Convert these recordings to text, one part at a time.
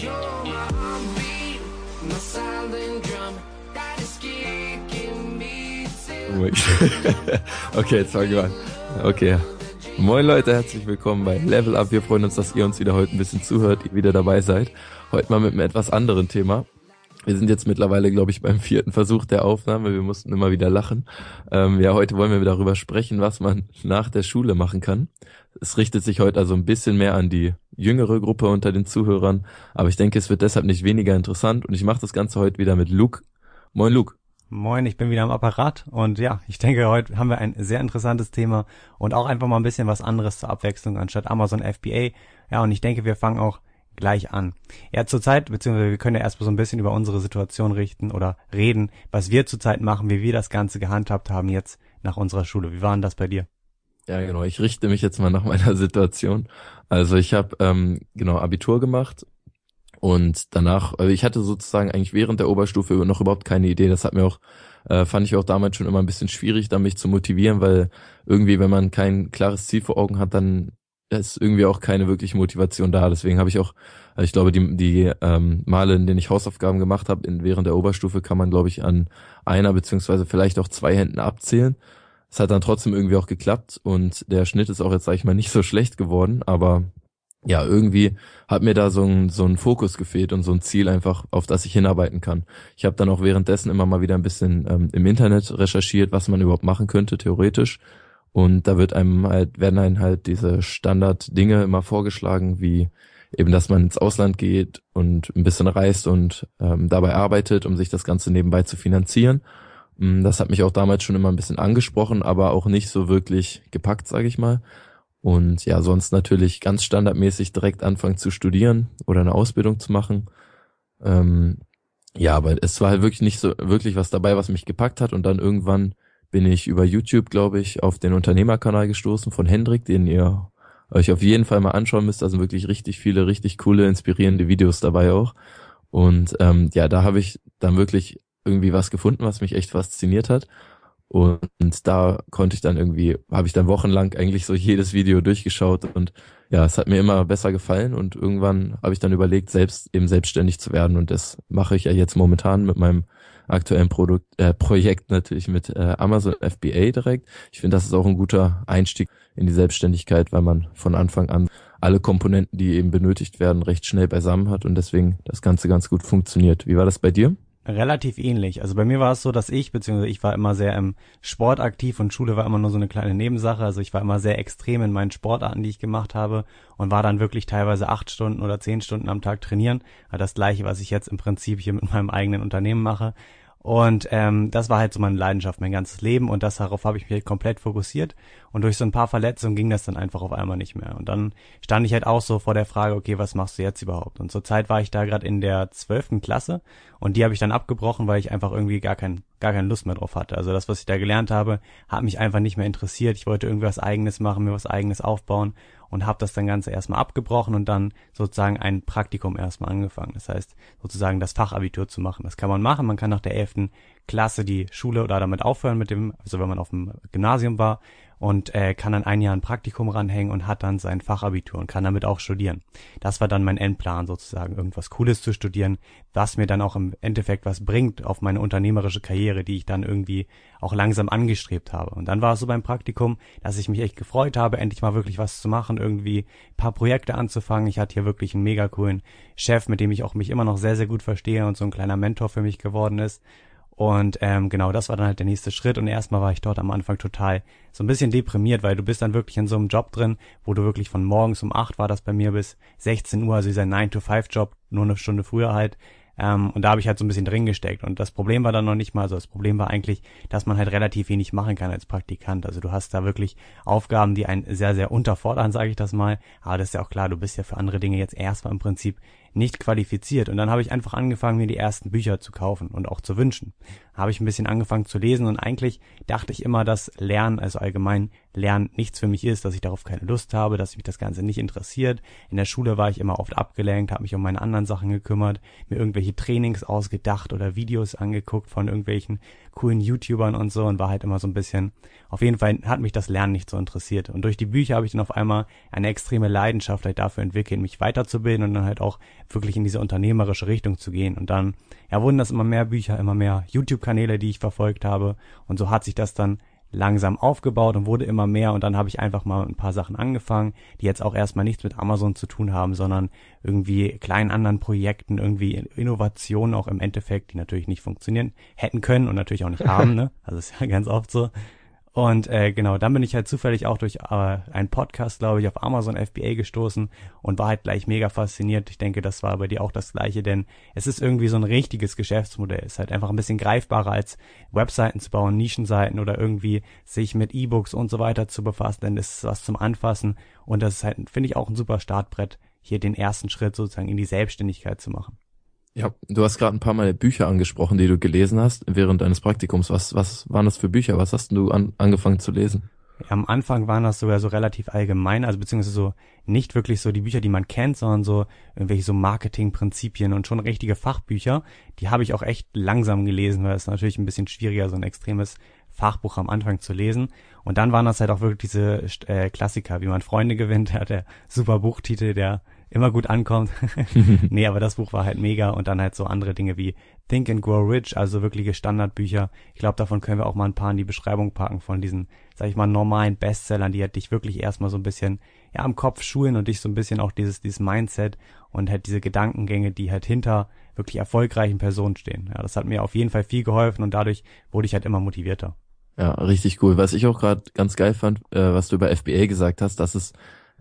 Okay, jetzt fangen wir an. Okay. Moin Leute, herzlich willkommen bei Level Up. Wir freuen uns, dass ihr uns wieder heute ein bisschen zuhört, ihr wieder dabei seid. Heute mal mit einem etwas anderen Thema. Wir sind jetzt mittlerweile, glaube ich, beim vierten Versuch der Aufnahme. Wir mussten immer wieder lachen. Ähm, ja, heute wollen wir darüber sprechen, was man nach der Schule machen kann. Es richtet sich heute also ein bisschen mehr an die jüngere Gruppe unter den Zuhörern, aber ich denke, es wird deshalb nicht weniger interessant und ich mache das Ganze heute wieder mit Luke. Moin Luke. Moin, ich bin wieder am Apparat und ja, ich denke, heute haben wir ein sehr interessantes Thema und auch einfach mal ein bisschen was anderes zur Abwechslung anstatt Amazon FBA. Ja, und ich denke, wir fangen auch gleich an. Ja, zurzeit, beziehungsweise wir können ja erstmal so ein bisschen über unsere Situation richten oder reden, was wir zurzeit machen, wie wir das Ganze gehandhabt haben jetzt nach unserer Schule. Wie war denn das bei dir? Ja, genau. Ich richte mich jetzt mal nach meiner Situation. Also ich habe ähm, genau Abitur gemacht und danach, also ich hatte sozusagen eigentlich während der Oberstufe noch überhaupt keine Idee. Das hat mir auch, äh, fand ich auch damals schon immer ein bisschen schwierig, da mich zu motivieren, weil irgendwie, wenn man kein klares Ziel vor Augen hat, dann ist irgendwie auch keine wirkliche Motivation da. Deswegen habe ich auch, also ich glaube, die, die ähm, Male, in denen ich Hausaufgaben gemacht habe, in, während der Oberstufe, kann man, glaube ich, an einer beziehungsweise vielleicht auch zwei Händen abzählen. Es hat dann trotzdem irgendwie auch geklappt und der Schnitt ist auch jetzt, sage ich mal, nicht so schlecht geworden, aber ja, irgendwie hat mir da so ein, so ein Fokus gefehlt und so ein Ziel einfach, auf das ich hinarbeiten kann. Ich habe dann auch währenddessen immer mal wieder ein bisschen ähm, im Internet recherchiert, was man überhaupt machen könnte, theoretisch. Und da wird einem halt, werden einem halt diese Standard-Dinge immer vorgeschlagen, wie eben, dass man ins Ausland geht und ein bisschen reist und ähm, dabei arbeitet, um sich das Ganze nebenbei zu finanzieren. Mm, das hat mich auch damals schon immer ein bisschen angesprochen, aber auch nicht so wirklich gepackt, sage ich mal. Und ja, sonst natürlich ganz standardmäßig direkt anfangen zu studieren oder eine Ausbildung zu machen. Ähm, ja, aber es war halt wirklich nicht so wirklich was dabei, was mich gepackt hat. Und dann irgendwann bin ich über YouTube, glaube ich, auf den Unternehmerkanal gestoßen von Hendrik, den ihr euch auf jeden Fall mal anschauen müsst. Da sind wirklich richtig viele, richtig coole, inspirierende Videos dabei auch. Und ähm, ja, da habe ich dann wirklich irgendwie was gefunden, was mich echt fasziniert hat. Und da konnte ich dann irgendwie, habe ich dann wochenlang eigentlich so jedes Video durchgeschaut und ja, es hat mir immer besser gefallen und irgendwann habe ich dann überlegt, selbst eben selbstständig zu werden und das mache ich ja jetzt momentan mit meinem aktuellen Produkt, äh, Projekt natürlich mit äh, Amazon FBA direkt. Ich finde, das ist auch ein guter Einstieg in die Selbstständigkeit, weil man von Anfang an alle Komponenten, die eben benötigt werden, recht schnell beisammen hat und deswegen das Ganze ganz gut funktioniert. Wie war das bei dir? Relativ ähnlich. Also bei mir war es so, dass ich, beziehungsweise ich war immer sehr im Sport aktiv und Schule war immer nur so eine kleine Nebensache. Also ich war immer sehr extrem in meinen Sportarten, die ich gemacht habe und war dann wirklich teilweise acht Stunden oder zehn Stunden am Tag trainieren. Das gleiche, was ich jetzt im Prinzip hier mit meinem eigenen Unternehmen mache. Und ähm, das war halt so meine Leidenschaft, mein ganzes Leben und das darauf habe ich mich halt komplett fokussiert. Und durch so ein paar Verletzungen ging das dann einfach auf einmal nicht mehr. Und dann stand ich halt auch so vor der Frage, okay, was machst du jetzt überhaupt? Und zur Zeit war ich da gerade in der zwölften Klasse und die habe ich dann abgebrochen, weil ich einfach irgendwie gar kein, gar keine Lust mehr drauf hatte. Also das, was ich da gelernt habe, hat mich einfach nicht mehr interessiert. Ich wollte irgendwie was eigenes machen, mir was eigenes aufbauen und habe das dann Ganze erstmal abgebrochen und dann sozusagen ein Praktikum erstmal angefangen. Das heißt, sozusagen das Fachabitur zu machen. Das kann man machen. Man kann nach der elften Klasse die Schule oder damit aufhören mit dem, also wenn man auf dem Gymnasium war und äh, kann dann ein Jahr ein Praktikum ranhängen und hat dann sein Fachabitur und kann damit auch studieren. Das war dann mein Endplan sozusagen, irgendwas Cooles zu studieren, was mir dann auch im Endeffekt was bringt auf meine unternehmerische Karriere, die ich dann irgendwie auch langsam angestrebt habe. Und dann war es so beim Praktikum, dass ich mich echt gefreut habe, endlich mal wirklich was zu machen, irgendwie paar Projekte anzufangen. Ich hatte hier wirklich einen mega coolen Chef, mit dem ich auch mich immer noch sehr, sehr gut verstehe und so ein kleiner Mentor für mich geworden ist. Und ähm, genau, das war dann halt der nächste Schritt. Und erstmal war ich dort am Anfang total so ein bisschen deprimiert, weil du bist dann wirklich in so einem Job drin, wo du wirklich von morgens um acht war das bei mir bis 16 Uhr, also dieser 9-to-5-Job, nur eine Stunde früher halt, ähm, und da habe ich halt so ein bisschen drin gesteckt. Und das Problem war dann noch nicht mal so. Das Problem war eigentlich, dass man halt relativ wenig machen kann als Praktikant. Also du hast da wirklich Aufgaben, die einen sehr, sehr unterfordern, sage ich das mal. Aber das ist ja auch klar, du bist ja für andere Dinge jetzt erstmal im Prinzip nicht qualifiziert. Und dann habe ich einfach angefangen, mir die ersten Bücher zu kaufen und auch zu wünschen. Habe ich ein bisschen angefangen zu lesen und eigentlich dachte ich immer, dass Lernen, also allgemein Lernen nichts für mich ist, dass ich darauf keine Lust habe, dass mich das Ganze nicht interessiert. In der Schule war ich immer oft abgelenkt, habe mich um meine anderen Sachen gekümmert, mir irgendwelche Trainings ausgedacht oder Videos angeguckt von irgendwelchen coolen YouTubern und so und war halt immer so ein bisschen, auf jeden Fall hat mich das Lernen nicht so interessiert. Und durch die Bücher habe ich dann auf einmal eine extreme Leidenschaft halt dafür entwickelt, mich weiterzubilden und dann halt auch wirklich in diese unternehmerische Richtung zu gehen. Und dann, ja, wurden das immer mehr Bücher, immer mehr YouTube-Kanäle, die ich verfolgt habe. Und so hat sich das dann langsam aufgebaut und wurde immer mehr und dann habe ich einfach mal ein paar Sachen angefangen, die jetzt auch erstmal nichts mit Amazon zu tun haben, sondern irgendwie kleinen anderen Projekten, irgendwie Innovationen auch im Endeffekt, die natürlich nicht funktionieren hätten können und natürlich auch nicht haben, ne? Also ist ja ganz oft so. Und äh, genau, dann bin ich halt zufällig auch durch äh, einen Podcast, glaube ich, auf Amazon FBA gestoßen und war halt gleich mega fasziniert. Ich denke, das war bei dir auch das gleiche, denn es ist irgendwie so ein richtiges Geschäftsmodell. Es ist halt einfach ein bisschen greifbarer als Webseiten zu bauen, Nischenseiten oder irgendwie sich mit E-Books und so weiter zu befassen, denn es ist was zum Anfassen und das ist halt, finde ich, auch ein super Startbrett, hier den ersten Schritt sozusagen in die Selbstständigkeit zu machen. Ja, du hast gerade ein paar Mal Bücher angesprochen, die du gelesen hast während deines Praktikums. Was, was waren das für Bücher? Was hast du an, angefangen zu lesen? Am Anfang waren das sogar so relativ allgemein, also beziehungsweise so nicht wirklich so die Bücher, die man kennt, sondern so irgendwelche so Marketingprinzipien und schon richtige Fachbücher. Die habe ich auch echt langsam gelesen, weil es natürlich ein bisschen schwieriger, so ein extremes Fachbuch am Anfang zu lesen. Und dann waren das halt auch wirklich diese äh, Klassiker, wie man Freunde gewinnt, der, der super Buchtitel, der immer gut ankommt. nee, aber das Buch war halt mega und dann halt so andere Dinge wie Think and Grow Rich, also wirkliche Standardbücher. Ich glaube, davon können wir auch mal ein paar in die Beschreibung packen von diesen, sag ich mal, normalen Bestsellern, die halt dich wirklich erstmal so ein bisschen ja am Kopf schulen und dich so ein bisschen auch dieses dieses Mindset und halt diese Gedankengänge, die halt hinter wirklich erfolgreichen Personen stehen. Ja, das hat mir auf jeden Fall viel geholfen und dadurch wurde ich halt immer motivierter. Ja, richtig cool. Was ich auch gerade ganz geil fand, äh, was du über FBA gesagt hast, dass es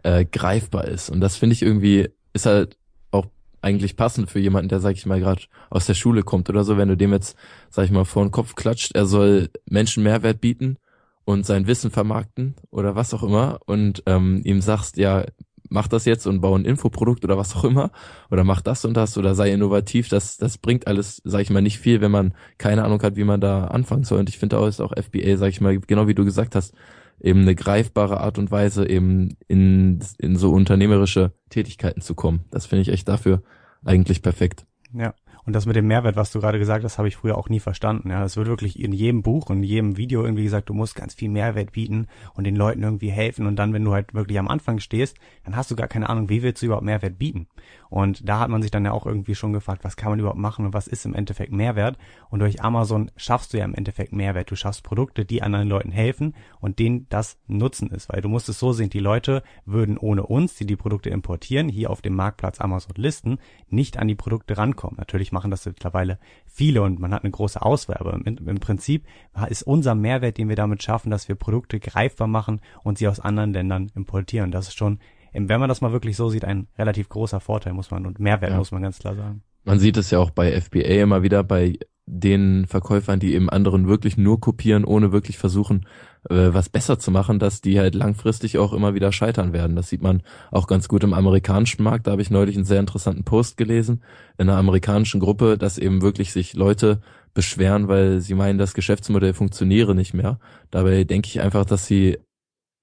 äh, greifbar ist. Und das finde ich irgendwie, ist halt auch eigentlich passend für jemanden, der, sag ich mal, gerade aus der Schule kommt oder so, wenn du dem jetzt, sag ich mal, vor den Kopf klatscht, er soll Menschen Mehrwert bieten und sein Wissen vermarkten oder was auch immer und ähm, ihm sagst, ja, mach das jetzt und bau ein Infoprodukt oder was auch immer oder mach das und das oder sei innovativ, das, das bringt alles, sag ich mal, nicht viel, wenn man keine Ahnung hat, wie man da anfangen soll. Und ich finde auch, ist auch FBA, sag ich mal, genau wie du gesagt hast, eben eine greifbare Art und Weise eben in, in so unternehmerische Tätigkeiten zu kommen. Das finde ich echt dafür eigentlich perfekt. Ja. Und das mit dem Mehrwert, was du gerade gesagt hast, habe ich früher auch nie verstanden. Ja, es wird wirklich in jedem Buch in jedem Video irgendwie gesagt, du musst ganz viel Mehrwert bieten und den Leuten irgendwie helfen. Und dann, wenn du halt wirklich am Anfang stehst, dann hast du gar keine Ahnung, wie willst du überhaupt Mehrwert bieten? Und da hat man sich dann ja auch irgendwie schon gefragt, was kann man überhaupt machen und was ist im Endeffekt Mehrwert? Und durch Amazon schaffst du ja im Endeffekt Mehrwert. Du schaffst Produkte, die anderen Leuten helfen und denen das Nutzen ist. Weil du musst es so sehen, die Leute würden ohne uns, die die Produkte importieren, hier auf dem Marktplatz Amazon listen, nicht an die Produkte rankommen. Natürlich machen das mittlerweile viele und man hat eine große Auswahl. Aber im, Prinzip ist unser Mehrwert, den wir damit schaffen, dass wir Produkte greifbar machen und sie aus anderen Ländern importieren. Das ist schon, wenn man das mal wirklich so sieht, ein relativ großer Vorteil, muss man, und Mehrwert, ja. muss man ganz klar sagen. Man sieht es ja auch bei FBA immer wieder bei den Verkäufern, die eben anderen wirklich nur kopieren, ohne wirklich versuchen, äh, was besser zu machen, dass die halt langfristig auch immer wieder scheitern werden. Das sieht man auch ganz gut im amerikanischen Markt. Da habe ich neulich einen sehr interessanten Post gelesen in einer amerikanischen Gruppe, dass eben wirklich sich Leute beschweren, weil sie meinen, das Geschäftsmodell funktioniere nicht mehr. Dabei denke ich einfach, dass sie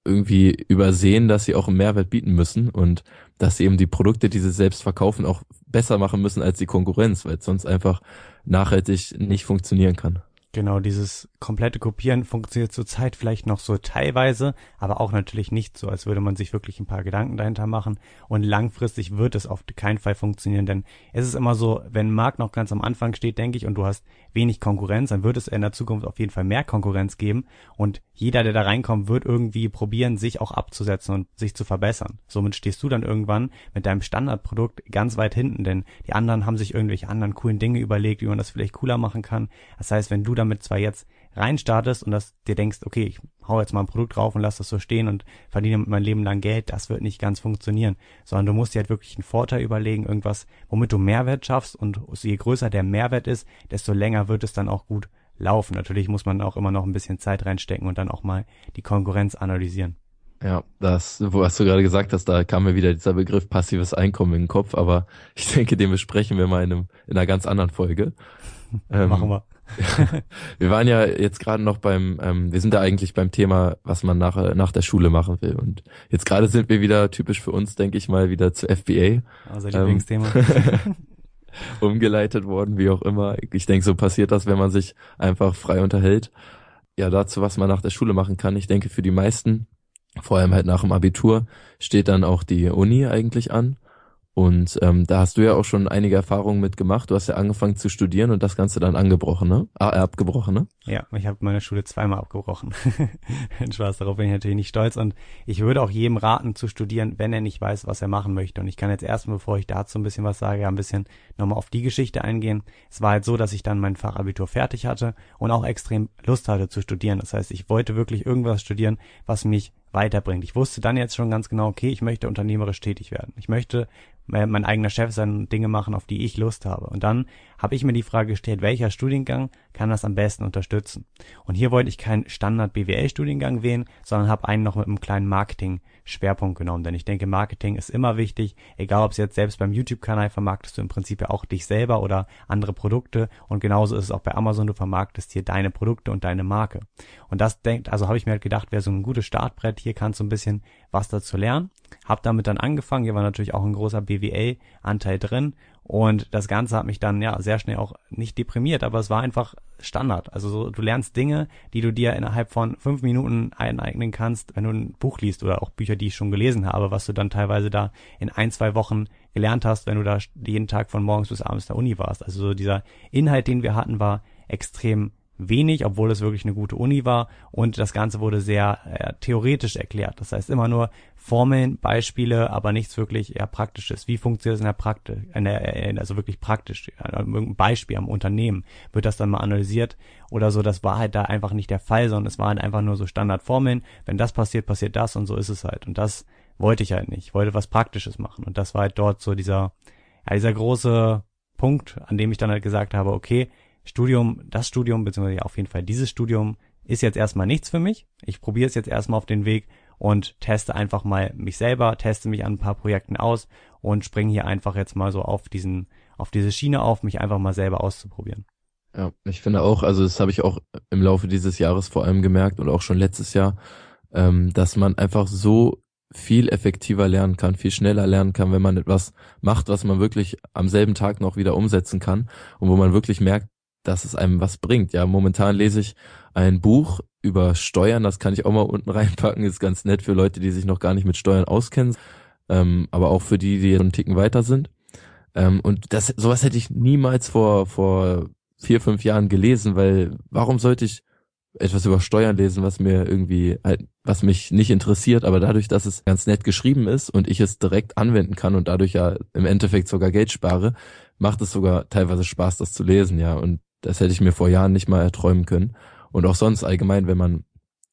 irgendwie übersehen, dass sie auch einen Mehrwert bieten müssen und dass sie eben die Produkte, die sie selbst verkaufen, auch besser machen müssen als die Konkurrenz, weil es sonst einfach nachhaltig nicht funktionieren kann. Genau, dieses komplette Kopieren funktioniert zurzeit vielleicht noch so teilweise, aber auch natürlich nicht so, als würde man sich wirklich ein paar Gedanken dahinter machen. Und langfristig wird es auf keinen Fall funktionieren, denn es ist immer so, wenn ein noch ganz am Anfang steht, denke ich, und du hast wenig Konkurrenz, dann wird es in der Zukunft auf jeden Fall mehr Konkurrenz geben. Und jeder, der da reinkommt, wird irgendwie probieren, sich auch abzusetzen und sich zu verbessern. Somit stehst du dann irgendwann mit deinem Standardprodukt ganz weit hinten, denn die anderen haben sich irgendwelche anderen coolen Dinge überlegt, wie man das vielleicht cooler machen kann. Das heißt, wenn du damit zwar jetzt reinstartest und das dir denkst, okay, ich hau jetzt mal ein Produkt drauf und lass das so stehen und verdiene mein Leben lang Geld, das wird nicht ganz funktionieren, sondern du musst dir halt wirklich einen Vorteil überlegen, irgendwas, womit du Mehrwert schaffst und je größer der Mehrwert ist, desto länger wird es dann auch gut laufen. Natürlich muss man auch immer noch ein bisschen Zeit reinstecken und dann auch mal die Konkurrenz analysieren. Ja, das, wo hast du gerade gesagt hast, da kam mir wieder dieser Begriff passives Einkommen in den Kopf, aber ich denke, den besprechen wir mal in, einem, in einer ganz anderen Folge. Machen wir. wir waren ja jetzt gerade noch beim, ähm, wir sind da eigentlich beim Thema, was man nach, nach der Schule machen will. Und jetzt gerade sind wir wieder typisch für uns, denke ich mal, wieder zu FBA. Unser Lieblingsthema. Ähm, umgeleitet worden, wie auch immer. Ich denke, so passiert das, wenn man sich einfach frei unterhält. Ja, dazu, was man nach der Schule machen kann. Ich denke, für die meisten, vor allem halt nach dem Abitur, steht dann auch die Uni eigentlich an. Und ähm, da hast du ja auch schon einige Erfahrungen mitgemacht. Du hast ja angefangen zu studieren und das Ganze dann angebrochen, ne? Ah, äh, abgebrochen, ne? Ja, ich habe meine Schule zweimal abgebrochen. Spaß, darauf bin ich natürlich nicht stolz. Und ich würde auch jedem raten zu studieren, wenn er nicht weiß, was er machen möchte. Und ich kann jetzt erstmal, bevor ich dazu ein bisschen was sage, ein bisschen nochmal auf die Geschichte eingehen. Es war halt so, dass ich dann mein Fachabitur fertig hatte und auch extrem Lust hatte zu studieren. Das heißt, ich wollte wirklich irgendwas studieren, was mich weiterbringt. Ich wusste dann jetzt schon ganz genau, okay, ich möchte unternehmerisch tätig werden. Ich möchte mein eigener Chef sein, Dinge machen, auf die ich Lust habe. Und dann habe ich mir die Frage gestellt, welcher Studiengang kann das am besten unterstützen? Und hier wollte ich keinen Standard BWL-Studiengang wählen, sondern habe einen noch mit einem kleinen Marketing-Schwerpunkt genommen. Denn ich denke, Marketing ist immer wichtig, egal ob es jetzt selbst beim YouTube-Kanal vermarktest du im Prinzip ja auch dich selber oder andere Produkte. Und genauso ist es auch bei Amazon, du vermarktest hier deine Produkte und deine Marke. Und das denkt, also habe ich mir halt gedacht, wäre so ein gutes Startbrett, hier kannst du ein bisschen was dazu lernen. Hab damit dann angefangen, hier war natürlich auch ein großer BWA-Anteil drin und das Ganze hat mich dann ja sehr schnell auch nicht deprimiert, aber es war einfach Standard. Also so, du lernst Dinge, die du dir innerhalb von fünf Minuten eineignen kannst, wenn du ein Buch liest oder auch Bücher, die ich schon gelesen habe, was du dann teilweise da in ein, zwei Wochen gelernt hast, wenn du da jeden Tag von morgens bis abends der Uni warst. Also so dieser Inhalt, den wir hatten, war extrem wenig, obwohl es wirklich eine gute Uni war und das Ganze wurde sehr äh, theoretisch erklärt. Das heißt immer nur Formeln, Beispiele, aber nichts wirklich eher Praktisches. Wie funktioniert es in der Praktik, in der, also wirklich praktisch, irgendein Beispiel am Unternehmen, wird das dann mal analysiert oder so. Das war halt da einfach nicht der Fall, sondern es waren einfach nur so Standardformeln. Wenn das passiert, passiert das und so ist es halt. Und das wollte ich halt nicht. Ich wollte was Praktisches machen und das war halt dort so dieser, ja, dieser große Punkt, an dem ich dann halt gesagt habe, okay, Studium, das Studium, beziehungsweise auf jeden Fall dieses Studium ist jetzt erstmal nichts für mich. Ich probiere es jetzt erstmal auf den Weg und teste einfach mal mich selber, teste mich an ein paar Projekten aus und springe hier einfach jetzt mal so auf diesen, auf diese Schiene auf, mich einfach mal selber auszuprobieren. Ja, ich finde auch, also das habe ich auch im Laufe dieses Jahres vor allem gemerkt und auch schon letztes Jahr, ähm, dass man einfach so viel effektiver lernen kann, viel schneller lernen kann, wenn man etwas macht, was man wirklich am selben Tag noch wieder umsetzen kann und wo man wirklich merkt, dass es einem was bringt. Ja, momentan lese ich ein Buch über Steuern, das kann ich auch mal unten reinpacken, ist ganz nett für Leute, die sich noch gar nicht mit Steuern auskennen, ähm, aber auch für die, die einen Ticken weiter sind. Ähm, und das, sowas hätte ich niemals vor, vor vier, fünf Jahren gelesen, weil warum sollte ich etwas über Steuern lesen, was mir irgendwie halt, was mich nicht interessiert, aber dadurch, dass es ganz nett geschrieben ist und ich es direkt anwenden kann und dadurch ja im Endeffekt sogar Geld spare, macht es sogar teilweise Spaß, das zu lesen, ja. Und das hätte ich mir vor Jahren nicht mal erträumen können. Und auch sonst allgemein, wenn man,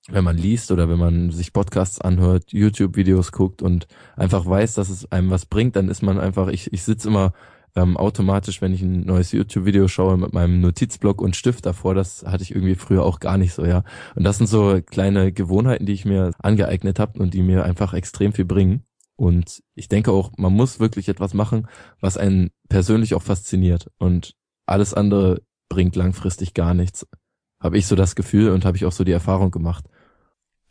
wenn man liest oder wenn man sich Podcasts anhört, YouTube-Videos guckt und einfach weiß, dass es einem was bringt, dann ist man einfach, ich, ich sitze immer ähm, automatisch, wenn ich ein neues YouTube-Video schaue, mit meinem Notizblock und Stift davor. Das hatte ich irgendwie früher auch gar nicht so, ja. Und das sind so kleine Gewohnheiten, die ich mir angeeignet habe und die mir einfach extrem viel bringen. Und ich denke auch, man muss wirklich etwas machen, was einen persönlich auch fasziniert. Und alles andere bringt langfristig gar nichts. Habe ich so das Gefühl und habe ich auch so die Erfahrung gemacht.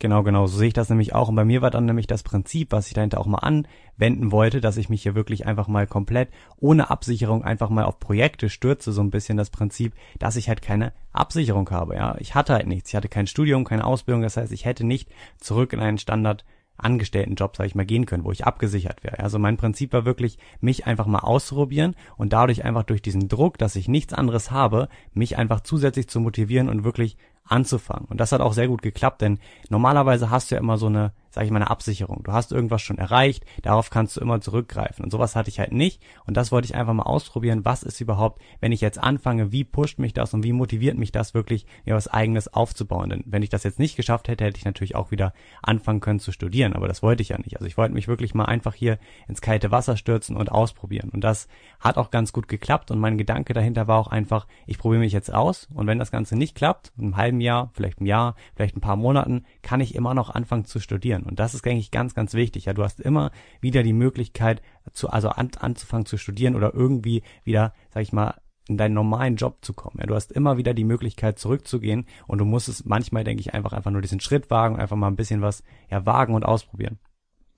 Genau, genau, so sehe ich das nämlich auch. Und bei mir war dann nämlich das Prinzip, was ich dahinter auch mal anwenden wollte, dass ich mich hier wirklich einfach mal komplett ohne Absicherung einfach mal auf Projekte stürze, so ein bisschen das Prinzip, dass ich halt keine Absicherung habe. Ja, ich hatte halt nichts. Ich hatte kein Studium, keine Ausbildung. Das heißt, ich hätte nicht zurück in einen Standard Angestelltenjob, sage ich mal, gehen können, wo ich abgesichert wäre. Also mein Prinzip war wirklich, mich einfach mal auszuprobieren und dadurch einfach durch diesen Druck, dass ich nichts anderes habe, mich einfach zusätzlich zu motivieren und wirklich anzufangen. Und das hat auch sehr gut geklappt, denn normalerweise hast du ja immer so eine sage ich mal, eine Absicherung. Du hast irgendwas schon erreicht, darauf kannst du immer zurückgreifen. Und sowas hatte ich halt nicht. Und das wollte ich einfach mal ausprobieren. Was ist überhaupt, wenn ich jetzt anfange, wie pusht mich das und wie motiviert mich das wirklich, mir was eigenes aufzubauen? Denn wenn ich das jetzt nicht geschafft hätte, hätte ich natürlich auch wieder anfangen können zu studieren. Aber das wollte ich ja nicht. Also ich wollte mich wirklich mal einfach hier ins kalte Wasser stürzen und ausprobieren. Und das hat auch ganz gut geklappt. Und mein Gedanke dahinter war auch einfach, ich probiere mich jetzt aus. Und wenn das Ganze nicht klappt, in einem halben Jahr, vielleicht ein Jahr, vielleicht ein paar Monaten, kann ich immer noch anfangen zu studieren. Und das ist, denke ich, ganz, ganz wichtig. Ja, du hast immer wieder die Möglichkeit, zu, also an, anzufangen zu studieren oder irgendwie wieder, sag ich mal, in deinen normalen Job zu kommen. Ja, du hast immer wieder die Möglichkeit zurückzugehen und du musst es manchmal, denke ich, einfach einfach nur diesen Schritt wagen, einfach mal ein bisschen was ja wagen und ausprobieren.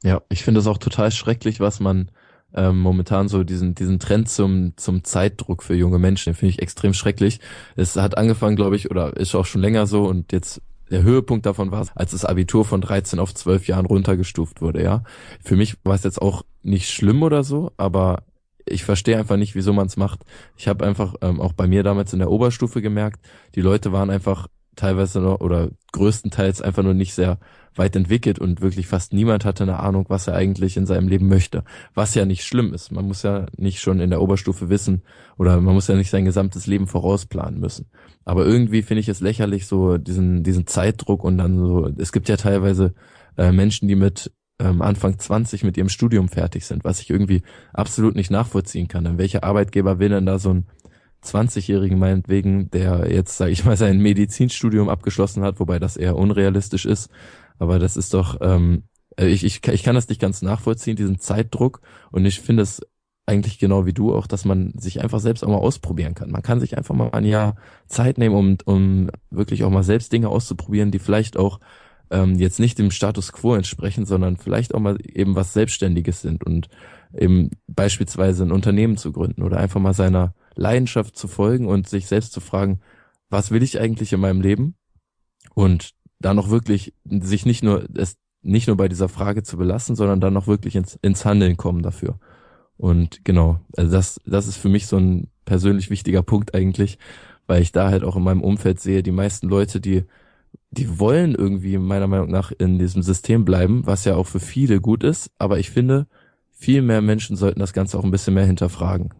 Ja, ich finde es auch total schrecklich, was man ähm, momentan so diesen diesen Trend zum zum Zeitdruck für junge Menschen, den finde ich extrem schrecklich. Es hat angefangen, glaube ich, oder ist auch schon länger so und jetzt der Höhepunkt davon war, als das Abitur von 13 auf 12 Jahren runtergestuft wurde, ja. Für mich war es jetzt auch nicht schlimm oder so, aber ich verstehe einfach nicht, wieso man es macht. Ich habe einfach ähm, auch bei mir damals in der Oberstufe gemerkt, die Leute waren einfach teilweise noch oder größtenteils einfach nur nicht sehr weit entwickelt und wirklich fast niemand hatte eine Ahnung, was er eigentlich in seinem Leben möchte. Was ja nicht schlimm ist. Man muss ja nicht schon in der Oberstufe wissen oder man muss ja nicht sein gesamtes Leben vorausplanen müssen. Aber irgendwie finde ich es lächerlich, so diesen, diesen Zeitdruck und dann so, es gibt ja teilweise äh, Menschen, die mit ähm, Anfang 20 mit ihrem Studium fertig sind, was ich irgendwie absolut nicht nachvollziehen kann. Denn welcher Arbeitgeber will denn da so ein 20-Jährigen meinetwegen, der jetzt, sage ich mal, sein Medizinstudium abgeschlossen hat, wobei das eher unrealistisch ist. Aber das ist doch, ähm, äh, ich, ich, ich kann das nicht ganz nachvollziehen, diesen Zeitdruck. Und ich finde es eigentlich genau wie du auch, dass man sich einfach selbst auch mal ausprobieren kann. Man kann sich einfach mal ein Jahr Zeit nehmen, um, um wirklich auch mal selbst Dinge auszuprobieren, die vielleicht auch ähm, jetzt nicht dem Status quo entsprechen, sondern vielleicht auch mal eben was Selbstständiges sind und eben beispielsweise ein Unternehmen zu gründen oder einfach mal seiner Leidenschaft zu folgen und sich selbst zu fragen, was will ich eigentlich in meinem Leben? Und dann noch wirklich sich nicht nur es nicht nur bei dieser Frage zu belassen, sondern dann noch wirklich ins, ins Handeln kommen dafür. Und genau, also das, das ist für mich so ein persönlich wichtiger Punkt eigentlich, weil ich da halt auch in meinem Umfeld sehe, die meisten Leute, die, die wollen irgendwie meiner Meinung nach in diesem System bleiben, was ja auch für viele gut ist, aber ich finde, viel mehr Menschen sollten das Ganze auch ein bisschen mehr hinterfragen.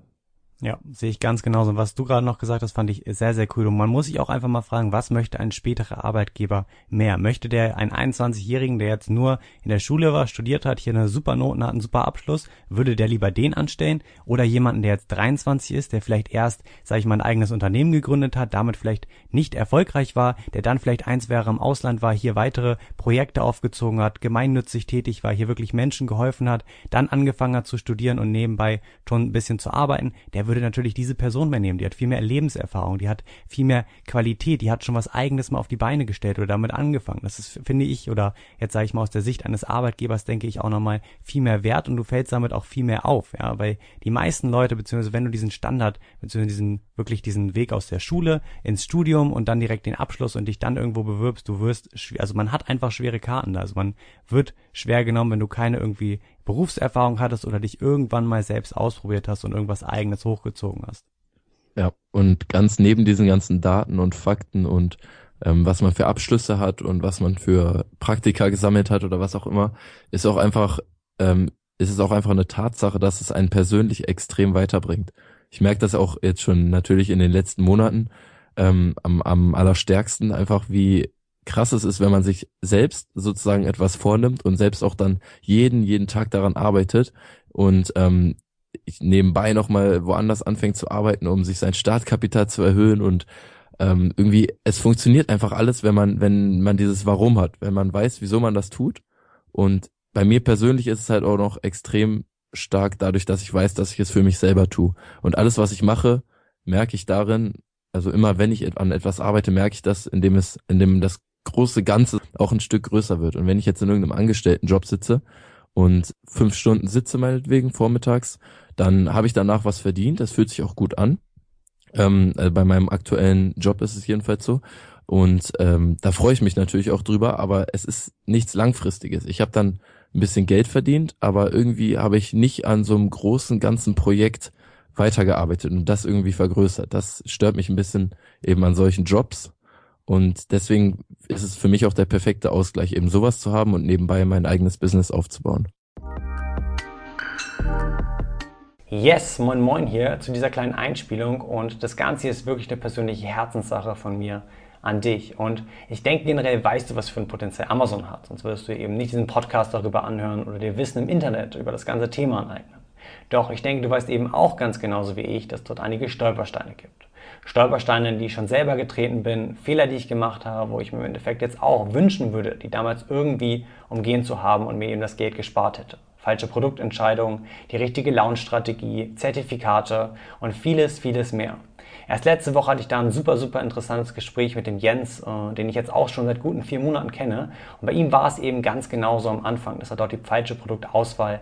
Ja, sehe ich ganz genauso. Und was du gerade noch gesagt hast, fand ich sehr, sehr cool. Und man muss sich auch einfach mal fragen, was möchte ein späterer Arbeitgeber mehr? Möchte der einen 21-Jährigen, der jetzt nur in der Schule war, studiert hat, hier eine super Noten hat, einen super Abschluss, würde der lieber den anstellen? Oder jemanden, der jetzt 23 ist, der vielleicht erst, sage ich mal, ein eigenes Unternehmen gegründet hat, damit vielleicht nicht erfolgreich war, der dann vielleicht eins wäre im Ausland war, hier weitere Projekte aufgezogen hat, gemeinnützig tätig war, hier wirklich Menschen geholfen hat, dann angefangen hat zu studieren und nebenbei schon ein bisschen zu arbeiten, der würde natürlich diese Person mehr nehmen. Die hat viel mehr Lebenserfahrung, die hat viel mehr Qualität, die hat schon was Eigenes mal auf die Beine gestellt oder damit angefangen. Das ist, finde ich, oder jetzt sage ich mal aus der Sicht eines Arbeitgebers, denke ich auch nochmal viel mehr wert und du fällst damit auch viel mehr auf, ja, weil die meisten Leute, beziehungsweise wenn du diesen Standard, beziehungsweise diesen, wirklich diesen Weg aus der Schule ins Studium und dann direkt den Abschluss und dich dann irgendwo bewirbst, du wirst, also man hat einfach schwere Karten da, also man wird schwer genommen, wenn du keine irgendwie Berufserfahrung hattest oder dich irgendwann mal selbst ausprobiert hast und irgendwas eigenes hochgezogen hast. Ja, und ganz neben diesen ganzen Daten und Fakten und ähm, was man für Abschlüsse hat und was man für Praktika gesammelt hat oder was auch immer, ist auch einfach, ähm, ist es auch einfach eine Tatsache, dass es einen persönlich extrem weiterbringt. Ich merke das auch jetzt schon natürlich in den letzten Monaten ähm, am, am allerstärksten, einfach wie krass es ist, wenn man sich selbst sozusagen etwas vornimmt und selbst auch dann jeden, jeden Tag daran arbeitet und ähm, ich nebenbei nochmal woanders anfängt zu arbeiten, um sich sein Startkapital zu erhöhen und ähm, irgendwie, es funktioniert einfach alles, wenn man, wenn man dieses Warum hat, wenn man weiß, wieso man das tut. Und bei mir persönlich ist es halt auch noch extrem stark dadurch, dass ich weiß, dass ich es für mich selber tue. Und alles, was ich mache, merke ich darin, also immer wenn ich an etwas arbeite, merke ich das, indem es, indem das große Ganze auch ein Stück größer wird. Und wenn ich jetzt in irgendeinem Angestelltenjob sitze und fünf Stunden sitze meinetwegen vormittags, dann habe ich danach was verdient. Das fühlt sich auch gut an. Ähm, also bei meinem aktuellen Job ist es jedenfalls so. Und ähm, da freue ich mich natürlich auch drüber, aber es ist nichts Langfristiges. Ich habe dann ein bisschen Geld verdient, aber irgendwie habe ich nicht an so einem großen ganzen Projekt weitergearbeitet und das irgendwie vergrößert. Das stört mich ein bisschen eben an solchen Jobs, und deswegen ist es für mich auch der perfekte Ausgleich, eben sowas zu haben und nebenbei mein eigenes Business aufzubauen. Yes, moin moin hier zu dieser kleinen Einspielung und das Ganze ist wirklich eine persönliche Herzenssache von mir an dich. Und ich denke generell weißt du, was für ein Potenzial Amazon hat, sonst würdest du eben nicht diesen Podcast darüber anhören oder dir Wissen im Internet über das ganze Thema aneignen. Doch ich denke, du weißt eben auch ganz genauso wie ich, dass dort einige Stolpersteine gibt. Stolpersteine, in die ich schon selber getreten bin, Fehler, die ich gemacht habe, wo ich mir im Endeffekt jetzt auch wünschen würde, die damals irgendwie umgehen zu haben und mir eben das Geld gespart hätte. Falsche Produktentscheidungen, die richtige Launchstrategie, Zertifikate und vieles, vieles mehr. Erst letzte Woche hatte ich da ein super, super interessantes Gespräch mit dem Jens, äh, den ich jetzt auch schon seit guten vier Monaten kenne. Und bei ihm war es eben ganz genauso am Anfang, dass er dort die falsche Produktauswahl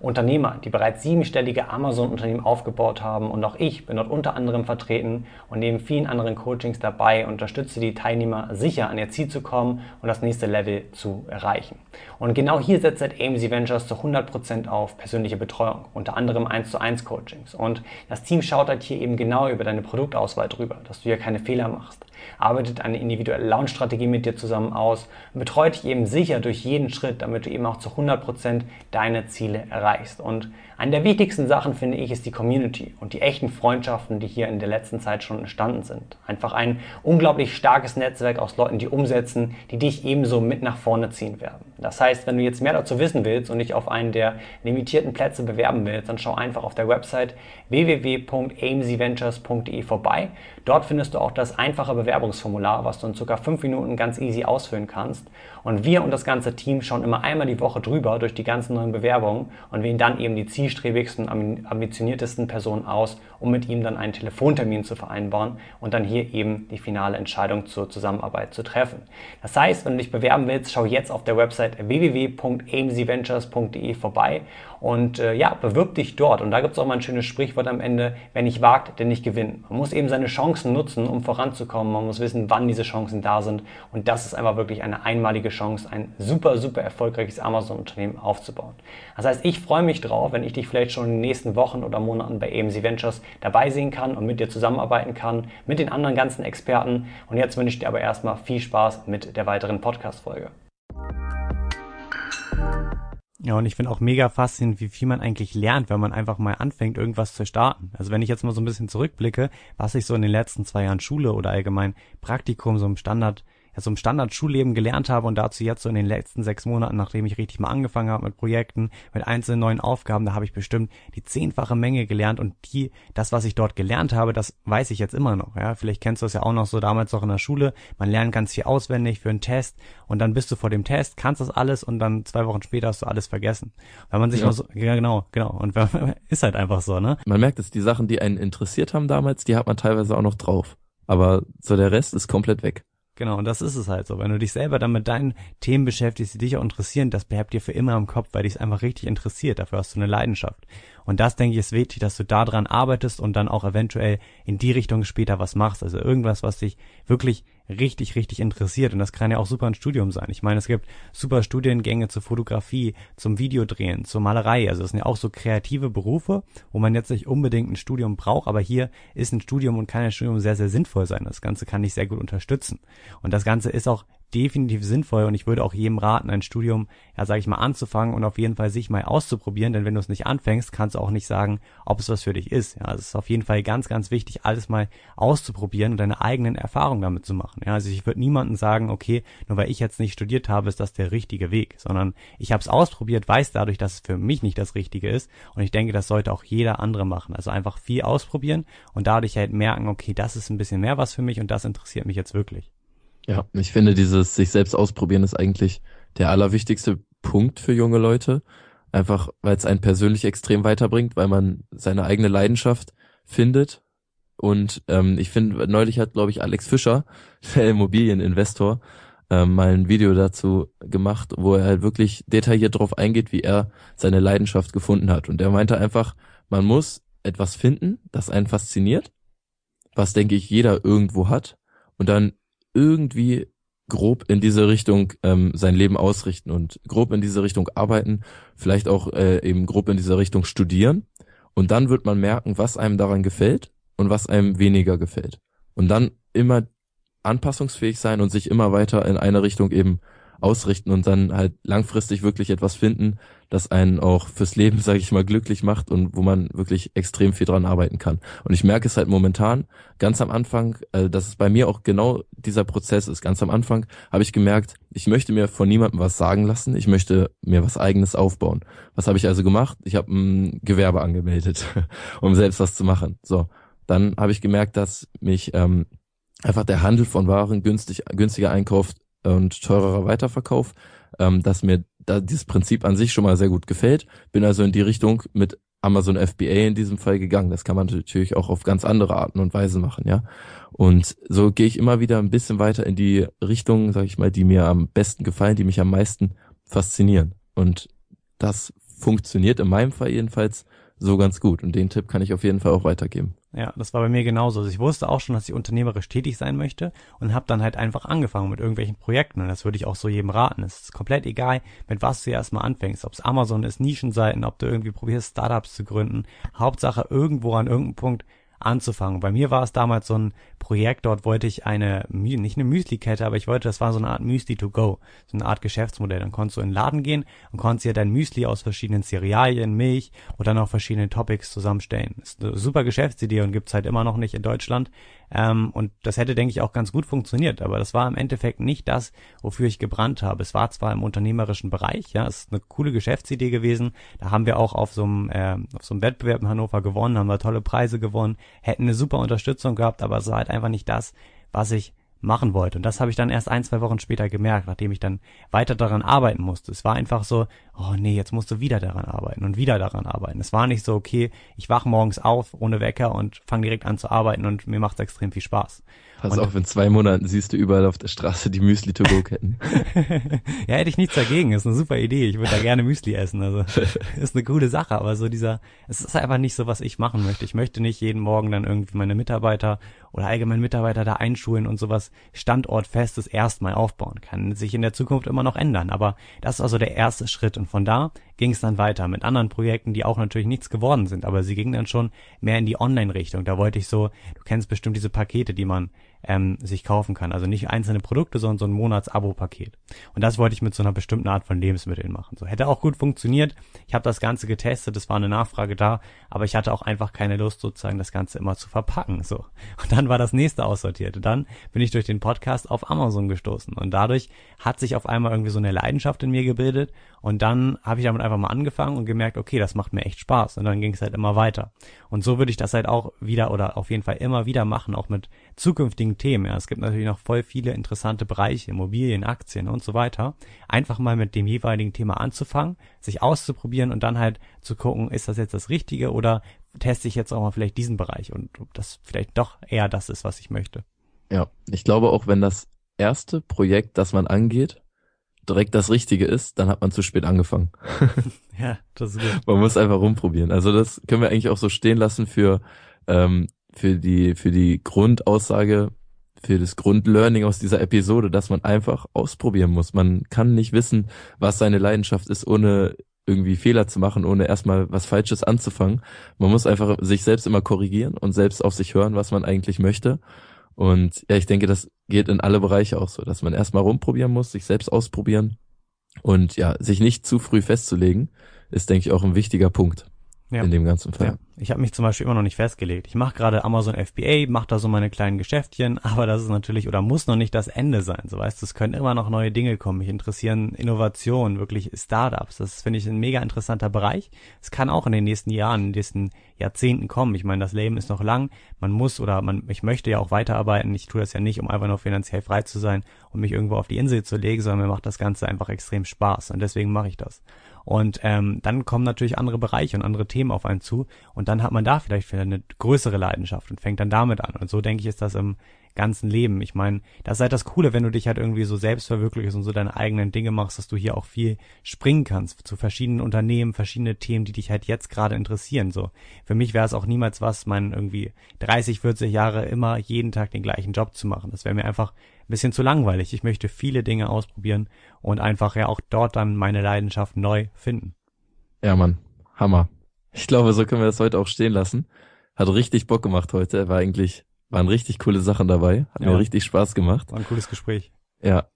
Unternehmer, die bereits siebenstellige Amazon-Unternehmen aufgebaut haben und auch ich bin dort unter anderem vertreten und neben vielen anderen Coachings dabei unterstütze die Teilnehmer sicher an ihr Ziel zu kommen und das nächste Level zu erreichen. Und genau hier setzt halt AMC Ventures zu 100% auf persönliche Betreuung, unter anderem 1 zu 1 Coachings. Und das Team schaut halt hier eben genau über deine Produktauswahl drüber, dass du hier keine Fehler machst arbeitet eine individuelle Launch-Strategie mit dir zusammen aus und betreut dich eben sicher durch jeden Schritt, damit du eben auch zu 100% deine Ziele erreichst. Und eine der wichtigsten Sachen, finde ich, ist die Community und die echten Freundschaften, die hier in der letzten Zeit schon entstanden sind. Einfach ein unglaublich starkes Netzwerk aus Leuten, die umsetzen, die dich ebenso mit nach vorne ziehen werden. Das heißt, wenn du jetzt mehr dazu wissen willst und dich auf einen der limitierten Plätze bewerben willst, dann schau einfach auf der Website www.amcventures.de vorbei. Dort findest du auch das einfache Bewerbungsformular, was du in circa fünf Minuten ganz easy ausfüllen kannst. Und wir und das ganze Team schauen immer einmal die Woche drüber durch die ganzen neuen Bewerbungen und wählen dann eben die Ziel zielstrebigsten, ambitioniertesten Personen aus, um mit ihm dann einen Telefontermin zu vereinbaren und dann hier eben die finale Entscheidung zur Zusammenarbeit zu treffen. Das heißt, wenn du dich bewerben willst, schau jetzt auf der Website www.amcventures.de vorbei und äh, ja, bewirb dich dort. Und da gibt es auch mal ein schönes Sprichwort am Ende, wer nicht wagt, der nicht gewinnt. Man muss eben seine Chancen nutzen, um voranzukommen. Man muss wissen, wann diese Chancen da sind. Und das ist einfach wirklich eine einmalige Chance, ein super, super erfolgreiches Amazon-Unternehmen aufzubauen. Das heißt, ich freue mich drauf, wenn ich dich vielleicht schon in den nächsten Wochen oder Monaten bei AMC Ventures dabei sehen kann und mit dir zusammenarbeiten kann, mit den anderen ganzen Experten. Und jetzt wünsche ich dir aber erstmal viel Spaß mit der weiteren Podcast-Folge. Ja, und ich finde auch mega faszinierend, wie viel man eigentlich lernt, wenn man einfach mal anfängt, irgendwas zu starten. Also wenn ich jetzt mal so ein bisschen zurückblicke, was ich so in den letzten zwei Jahren Schule oder allgemein Praktikum so im Standard ja, so im Standardschulleben gelernt habe und dazu jetzt so in den letzten sechs Monaten, nachdem ich richtig mal angefangen habe mit Projekten, mit einzelnen neuen Aufgaben, da habe ich bestimmt die zehnfache Menge gelernt und die, das, was ich dort gelernt habe, das weiß ich jetzt immer noch. Ja, vielleicht kennst du es ja auch noch so damals auch in der Schule. Man lernt ganz viel auswendig für einen Test und dann bist du vor dem Test, kannst das alles und dann zwei Wochen später hast du alles vergessen. Wenn man sich ja. mal so, ja genau, genau. Und ist halt einfach so, ne? Man merkt es, die Sachen, die einen interessiert haben damals, die hat man teilweise auch noch drauf. Aber so der Rest ist komplett weg. Genau, und das ist es halt so. Wenn du dich selber dann mit deinen Themen beschäftigst, die dich auch interessieren, das bleibt dir für immer im Kopf, weil dich es einfach richtig interessiert. Dafür hast du eine Leidenschaft. Und das, denke ich, ist wichtig, dass du daran arbeitest und dann auch eventuell in die Richtung später was machst. Also irgendwas, was dich wirklich richtig, richtig interessiert. Und das kann ja auch super ein Studium sein. Ich meine, es gibt super Studiengänge zur Fotografie, zum Videodrehen, zur Malerei. Also das sind ja auch so kreative Berufe, wo man jetzt nicht unbedingt ein Studium braucht. Aber hier ist ein Studium und kann ein Studium sehr, sehr sinnvoll sein. Das Ganze kann dich sehr gut unterstützen. Und das Ganze ist auch definitiv sinnvoll und ich würde auch jedem raten, ein Studium, ja, sage ich mal, anzufangen und auf jeden Fall sich mal auszuprobieren, denn wenn du es nicht anfängst, kannst du auch nicht sagen, ob es was für dich ist. Ja, es ist auf jeden Fall ganz, ganz wichtig, alles mal auszuprobieren und deine eigenen Erfahrungen damit zu machen. Ja, also ich würde niemandem sagen, okay, nur weil ich jetzt nicht studiert habe, ist das der richtige Weg, sondern ich habe es ausprobiert, weiß dadurch, dass es für mich nicht das Richtige ist und ich denke, das sollte auch jeder andere machen. Also einfach viel ausprobieren und dadurch halt merken, okay, das ist ein bisschen mehr was für mich und das interessiert mich jetzt wirklich. Ja, ich finde, dieses sich selbst ausprobieren ist eigentlich der allerwichtigste Punkt für junge Leute. Einfach, weil es einen persönlich extrem weiterbringt, weil man seine eigene Leidenschaft findet. Und ähm, ich finde, neulich hat, glaube ich, Alex Fischer, der Immobilieninvestor, ähm, mal ein Video dazu gemacht, wo er halt wirklich detailliert darauf eingeht, wie er seine Leidenschaft gefunden hat. Und er meinte einfach, man muss etwas finden, das einen fasziniert, was, denke ich, jeder irgendwo hat, und dann irgendwie grob in diese Richtung ähm, sein Leben ausrichten und grob in diese Richtung arbeiten, vielleicht auch äh, eben grob in diese Richtung studieren. Und dann wird man merken, was einem daran gefällt und was einem weniger gefällt. Und dann immer anpassungsfähig sein und sich immer weiter in eine Richtung eben ausrichten und dann halt langfristig wirklich etwas finden, das einen auch fürs Leben, sage ich mal, glücklich macht und wo man wirklich extrem viel dran arbeiten kann. Und ich merke es halt momentan, ganz am Anfang, äh, dass es bei mir auch genau dieser Prozess ist. Ganz am Anfang habe ich gemerkt, ich möchte mir von niemandem was sagen lassen, ich möchte mir was eigenes aufbauen. Was habe ich also gemacht? Ich habe ein Gewerbe angemeldet, um selbst was zu machen. So, dann habe ich gemerkt, dass mich ähm, einfach der Handel von Waren günstig, günstiger einkauft und teurerer Weiterverkauf, ähm, dass mir da dieses Prinzip an sich schon mal sehr gut gefällt. Bin also in die Richtung mit Amazon FBA in diesem Fall gegangen. Das kann man natürlich auch auf ganz andere Arten und Weise machen, ja. Und so gehe ich immer wieder ein bisschen weiter in die Richtung, sag ich mal, die mir am besten gefallen, die mich am meisten faszinieren. Und das funktioniert in meinem Fall jedenfalls so ganz gut. Und den Tipp kann ich auf jeden Fall auch weitergeben. Ja, das war bei mir genauso. Also ich wusste auch schon, dass ich unternehmerisch tätig sein möchte und habe dann halt einfach angefangen mit irgendwelchen Projekten. Und das würde ich auch so jedem raten. Es ist komplett egal, mit was du erstmal anfängst. Ob es Amazon ist, Nischenseiten, ob du irgendwie probierst, Startups zu gründen. Hauptsache irgendwo an irgendeinem Punkt anzufangen. Bei mir war es damals so ein Projekt, dort wollte ich eine, nicht eine Müsli-Kette, aber ich wollte, das war so eine Art Müsli to go, so eine Art Geschäftsmodell. Dann konntest du in den Laden gehen und konntest dir dein Müsli aus verschiedenen Cerealien, Milch oder noch verschiedenen Topics zusammenstellen. Ist eine super Geschäftsidee und gibt's halt immer noch nicht in Deutschland. Ähm, und das hätte, denke ich, auch ganz gut funktioniert. Aber das war im Endeffekt nicht das, wofür ich gebrannt habe. Es war zwar im unternehmerischen Bereich, ja, es ist eine coole Geschäftsidee gewesen. Da haben wir auch auf so einem, äh, auf so einem Wettbewerb in Hannover gewonnen, haben wir tolle Preise gewonnen, hätten eine super Unterstützung gehabt, aber es war halt einfach nicht das, was ich machen wollte. Und das habe ich dann erst ein, zwei Wochen später gemerkt, nachdem ich dann weiter daran arbeiten musste. Es war einfach so, oh nee, jetzt musst du wieder daran arbeiten und wieder daran arbeiten. Es war nicht so, okay, ich wach morgens auf ohne Wecker und fange direkt an zu arbeiten und mir macht es extrem viel Spaß. Pass und, auf, in zwei Monaten siehst du überall auf der Straße die Müsli-to-go-Ketten. ja, hätte ich nichts dagegen. Ist eine super Idee. Ich würde da gerne Müsli essen. Also ist eine coole Sache. Aber so dieser, es ist einfach nicht so, was ich machen möchte. Ich möchte nicht jeden Morgen dann irgendwie meine Mitarbeiter oder allgemein Mitarbeiter da einschulen und sowas standortfestes erstmal aufbauen. Kann sich in der Zukunft immer noch ändern. Aber das ist also der erste Schritt. Und von da ging es dann weiter mit anderen Projekten, die auch natürlich nichts geworden sind. Aber sie gingen dann schon mehr in die Online-Richtung. Da wollte ich so, du kennst bestimmt diese Pakete, die man ähm, sich kaufen kann. Also nicht einzelne Produkte, sondern so ein Monats-Abo-Paket. Und das wollte ich mit so einer bestimmten Art von Lebensmitteln machen. So hätte auch gut funktioniert. Ich habe das Ganze getestet, es war eine Nachfrage da, aber ich hatte auch einfach keine Lust, sozusagen das Ganze immer zu verpacken. So. Und dann war das nächste aussortiert. Dann bin ich durch den Podcast auf Amazon gestoßen. Und dadurch hat sich auf einmal irgendwie so eine Leidenschaft in mir gebildet. Und dann habe ich damit einfach mal angefangen und gemerkt, okay, das macht mir echt Spaß. Und dann ging es halt immer weiter. Und so würde ich das halt auch wieder oder auf jeden Fall immer wieder machen, auch mit zukünftigen Themen. Ja, es gibt natürlich noch voll viele interessante Bereiche, Immobilien, Aktien und so weiter. Einfach mal mit dem jeweiligen Thema anzufangen, sich auszuprobieren und dann halt zu gucken, ist das jetzt das Richtige oder teste ich jetzt auch mal vielleicht diesen Bereich und ob das vielleicht doch eher das ist, was ich möchte. Ja, ich glaube auch, wenn das erste Projekt, das man angeht, direkt das Richtige ist, dann hat man zu spät angefangen. ja, das ist gut. Man muss einfach rumprobieren. Also das können wir eigentlich auch so stehen lassen für ähm, für die, für die Grundaussage, für das Grundlearning aus dieser Episode, dass man einfach ausprobieren muss. Man kann nicht wissen, was seine Leidenschaft ist, ohne irgendwie Fehler zu machen, ohne erstmal was Falsches anzufangen. Man muss einfach sich selbst immer korrigieren und selbst auf sich hören, was man eigentlich möchte. Und ja, ich denke, das geht in alle Bereiche auch so, dass man erstmal rumprobieren muss, sich selbst ausprobieren und ja, sich nicht zu früh festzulegen, ist, denke ich, auch ein wichtiger Punkt ja. in dem ganzen Fall. Ja. Ich habe mich zum Beispiel immer noch nicht festgelegt. Ich mache gerade Amazon FBA, mache da so meine kleinen Geschäftchen, aber das ist natürlich oder muss noch nicht das Ende sein. So weißt, du, es können immer noch neue Dinge kommen. Mich interessieren Innovationen, wirklich Startups. Das finde ich ein mega interessanter Bereich. Es kann auch in den nächsten Jahren, in den nächsten Jahrzehnten kommen. Ich meine, das Leben ist noch lang. Man muss oder man, ich möchte ja auch weiterarbeiten. Ich tue das ja nicht, um einfach nur finanziell frei zu sein und mich irgendwo auf die Insel zu legen, sondern mir macht das Ganze einfach extrem Spaß und deswegen mache ich das. Und ähm, dann kommen natürlich andere Bereiche und andere Themen auf einen zu und dann hat man da vielleicht eine größere Leidenschaft und fängt dann damit an. Und so denke ich, ist das im ganzen Leben. Ich meine, das ist halt das Coole, wenn du dich halt irgendwie so selbst verwirklichst und so deine eigenen Dinge machst, dass du hier auch viel springen kannst zu verschiedenen Unternehmen, verschiedene Themen, die dich halt jetzt gerade interessieren. So, für mich wäre es auch niemals was, mein irgendwie 30, 40 Jahre immer jeden Tag den gleichen Job zu machen. Das wäre mir einfach ein bisschen zu langweilig. Ich möchte viele Dinge ausprobieren und einfach ja auch dort dann meine Leidenschaft neu finden. Ja, Mann. Hammer. Ich glaube, so können wir das heute auch stehen lassen. Hat richtig Bock gemacht heute. War eigentlich, waren richtig coole Sachen dabei. Hat ja. mir richtig Spaß gemacht. War ein cooles Gespräch. Ja,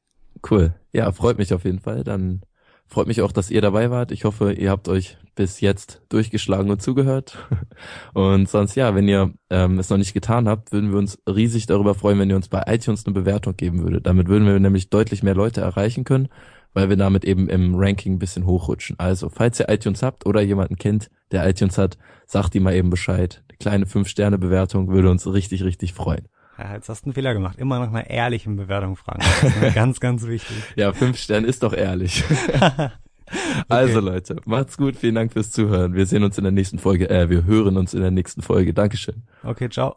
cool. Ja, freut mich auf jeden Fall. Dann freut mich auch, dass ihr dabei wart. Ich hoffe, ihr habt euch bis jetzt durchgeschlagen und zugehört. Und sonst, ja, wenn ihr ähm, es noch nicht getan habt, würden wir uns riesig darüber freuen, wenn ihr uns bei iTunes eine Bewertung geben würdet. Damit würden wir nämlich deutlich mehr Leute erreichen können weil wir damit eben im Ranking ein bisschen hochrutschen. Also, falls ihr iTunes habt oder jemanden kennt, der iTunes hat, sagt ihm mal eben Bescheid. Eine kleine 5-Sterne-Bewertung würde uns richtig, richtig freuen. Ja, jetzt hast du einen Fehler gemacht. Immer nach einer ehrlichen Bewertung fragen. ganz, ganz wichtig. Ja, 5 Sterne ist doch ehrlich. Also Leute, macht's gut. Vielen Dank fürs Zuhören. Wir sehen uns in der nächsten Folge. Äh, wir hören uns in der nächsten Folge. Dankeschön. Okay, ciao.